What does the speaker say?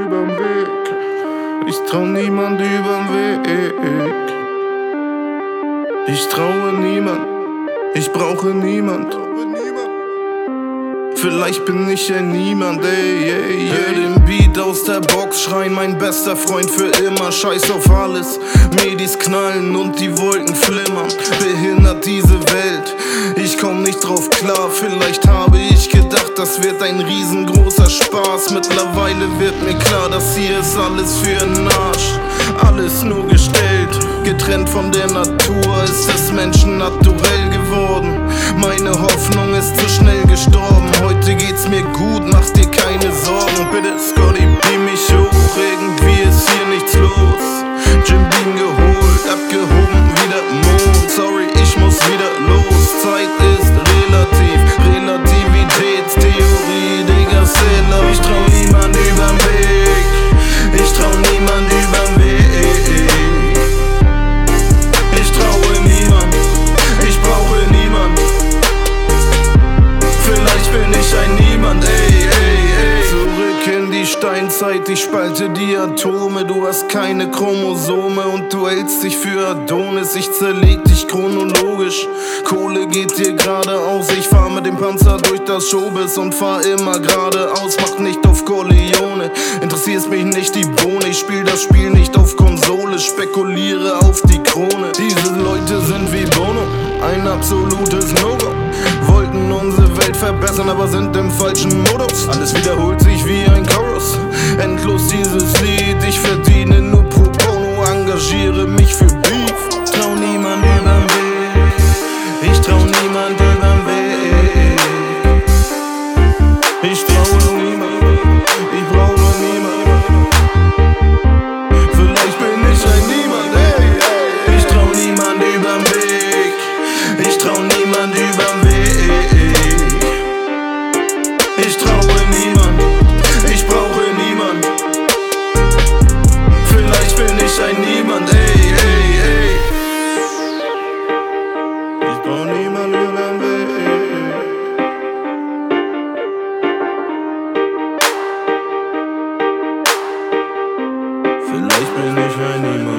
übern Weg. Ich trau niemand überm Weg. Ich traue niemand, ich brauche niemand. Vielleicht bin ich ein Niemand, ey, ey, ey der Box schreien, mein bester Freund für immer. Scheiß auf alles, Medis knallen und die Wolken flimmern. Behindert diese Welt, ich komm nicht drauf klar. Vielleicht habe ich gedacht, das wird ein riesengroßer Spaß. Mittlerweile wird mir klar, das hier ist alles für den Arsch. Alles nur gestellt, getrennt von der Natur, ist es Menschen naturell geworden. Meine Hoffnung ist zu schnell gestorben. Steinzeit, ich spalte die Atome. Du hast keine Chromosome und du hältst dich für Adonis. Ich zerleg dich chronologisch. Kohle geht dir geradeaus. Ich fahr mit dem Panzer durch das Showbiz und fahr immer geradeaus. Mach nicht auf Corleone, interessierst mich nicht die Bohne. Ich spiel das Spiel nicht auf Konsole, spekuliere auf die Krone. Diese Leute sind wie Bono, ein absolutes No-Go. Wollten unsere Welt verbessern, aber sind im falschen Modus. Alles wiederholt sich wie ein animal.